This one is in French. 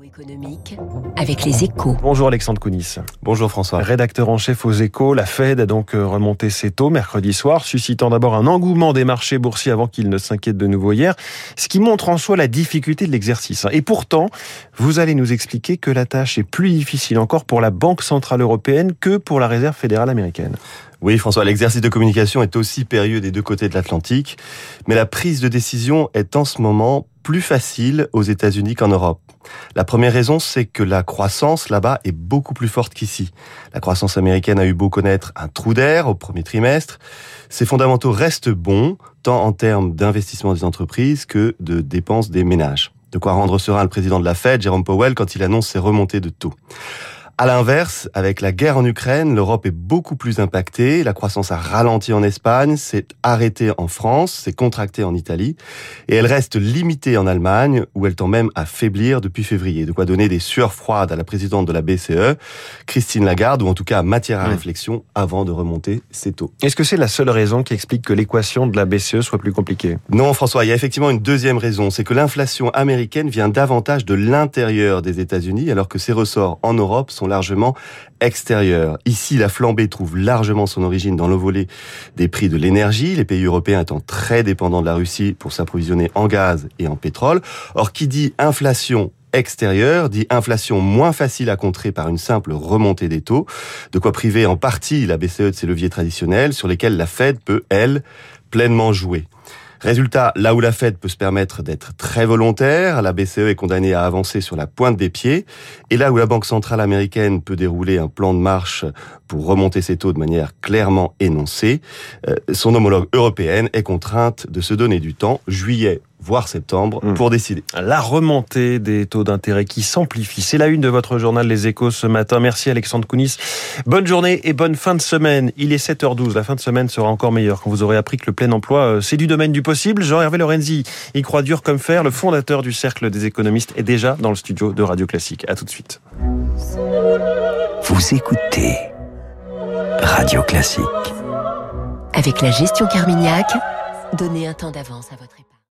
Économique avec les échos. Bonjour Alexandre Kounis. Bonjour François. Rédacteur en chef aux échos, la Fed a donc euh, remonté ses taux mercredi soir, suscitant d'abord un engouement des marchés boursiers avant qu'ils ne s'inquiètent de nouveau hier, ce qui montre en soi la difficulté de l'exercice. Et pourtant, vous allez nous expliquer que la tâche est plus difficile encore pour la Banque Centrale Européenne que pour la Réserve Fédérale Américaine. Oui, François, l'exercice de communication est aussi périlleux des deux côtés de l'Atlantique, mais la prise de décision est en ce moment plus facile aux États-Unis qu'en Europe. La première raison, c'est que la croissance là-bas est beaucoup plus forte qu'ici. La croissance américaine a eu beau connaître un trou d'air au premier trimestre. Ses fondamentaux restent bons, tant en termes d'investissement des entreprises que de dépenses des ménages. De quoi rendre serein le président de la Fed, Jerome Powell, quand il annonce ses remontées de taux. À l'inverse, avec la guerre en Ukraine, l'Europe est beaucoup plus impactée. La croissance a ralenti en Espagne, s'est arrêtée en France, s'est contractée en Italie, et elle reste limitée en Allemagne, où elle tend même à faiblir depuis février. De quoi donner des sueurs froides à la présidente de la BCE, Christine Lagarde, ou en tout cas matière à réflexion avant de remonter ses taux. Est-ce que c'est la seule raison qui explique que l'équation de la BCE soit plus compliquée? Non, François, il y a effectivement une deuxième raison, c'est que l'inflation américaine vient davantage de l'intérieur des États-Unis, alors que ses ressorts en Europe sont largement extérieurs. Ici, la flambée trouve largement son origine dans le volet des prix de l'énergie, les pays européens étant très dépendants de la Russie pour s'approvisionner en gaz et en pétrole. Or, qui dit inflation extérieure dit inflation moins facile à contrer par une simple remontée des taux, de quoi priver en partie la BCE de ses leviers traditionnels sur lesquels la Fed peut, elle, pleinement jouer. Résultat, là où la Fed peut se permettre d'être très volontaire, la BCE est condamnée à avancer sur la pointe des pieds. Et là où la Banque centrale américaine peut dérouler un plan de marche pour remonter ses taux de manière clairement énoncée, euh, son homologue européenne est contrainte de se donner du temps. Juillet voire septembre, Hmm. pour décider. La remontée des taux d'intérêt qui s'amplifie. C'est la une de votre journal Les Échos ce matin. Merci Alexandre Kounis. Bonne journée et bonne fin de semaine. Il est 7h12. La fin de semaine sera encore meilleure quand vous aurez appris que le plein emploi, euh, c'est du domaine du possible. Jean-Hervé Lorenzi y croit dur comme fer. Le fondateur du Cercle des économistes est déjà dans le studio de Radio Classique. À tout de suite. Vous écoutez Radio Classique. Avec la gestion Carmignac, donnez un temps d'avance à votre épargne.